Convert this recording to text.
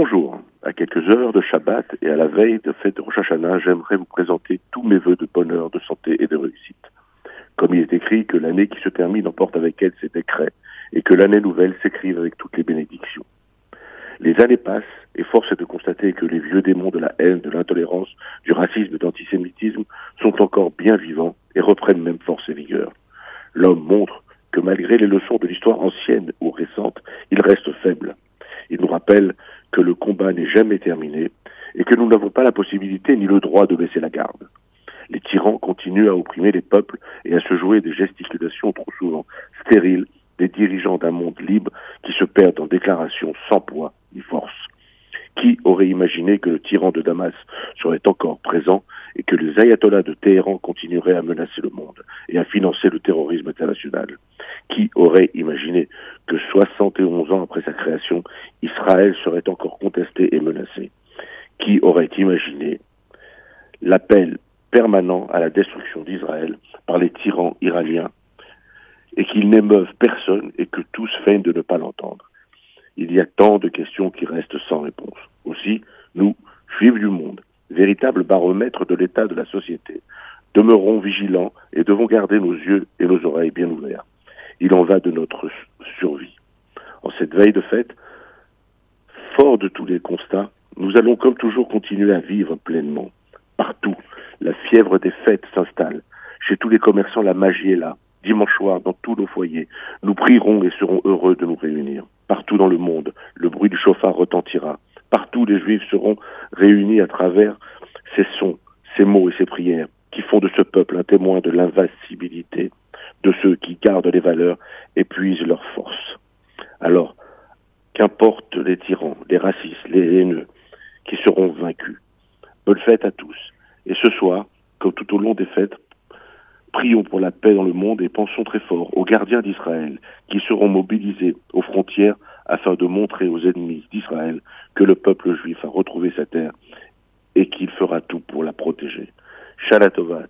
Bonjour. À quelques heures de Shabbat et à la veille de fête de Rosh j'aimerais vous présenter tous mes voeux de bonheur, de santé et de réussite. Comme il est écrit que l'année qui se termine emporte avec elle ses décrets et que l'année nouvelle s'écrive avec toutes les bénédictions. Les années passent et force est de constater que les vieux démons de la haine, de l'intolérance, du racisme l'antisémitisme sont encore bien vivants et reprennent même force et vigueur. L'homme montre que malgré les leçons de l'histoire ancienne ou récente, il reste faible. Il nous rappelle que le combat n'est jamais terminé et que nous n'avons pas la possibilité ni le droit de baisser la garde. Les tyrans continuent à opprimer les peuples et à se jouer des gesticulations trop souvent stériles des dirigeants d'un monde libre qui se perdent en déclarations sans poids ni force. Qui aurait imaginé que le tyran de Damas serait encore présent et que les ayatollahs de Téhéran continueraient à menacer le monde et à financer le terrorisme international? Qui aurait imaginé que 71 ans après sa création, Israël serait encore contesté et menacé Qui aurait imaginé l'appel permanent à la destruction d'Israël par les tyrans iraniens et qu'ils n'émeuvent personne et que tous feignent de ne pas l'entendre? Il y a tant de questions qui restent sans réponse. Aussi, nous, juifs du monde, véritables baromètres de l'état de la société, demeurons vigilants et devons garder nos yeux et nos oreilles bien ouverts. Il en va de notre survie. En cette veille de fête, fort de tous les constats, nous allons comme toujours continuer à vivre pleinement. Partout, la fièvre des fêtes s'installe. Chez tous les commerçants, la magie est là dimanche soir dans tous nos foyers. Nous prierons et serons heureux de nous réunir. Partout dans le monde, le bruit du chauffard retentira. Partout, les Juifs seront réunis à travers ces sons, ces mots et ces prières qui font de ce peuple un témoin de l'invincibilité de ceux qui gardent les valeurs et puisent leurs forces. Alors, qu'importe les tyrans, les racistes, les haineux, qui seront vaincus? Bonne fête à tous. Et ce soir, comme tout au long des fêtes, Prions pour la paix dans le monde et pensons très fort aux gardiens d'Israël qui seront mobilisés aux frontières afin de montrer aux ennemis d'Israël que le peuple juif a retrouvé sa terre et qu'il fera tout pour la protéger. Shalatova.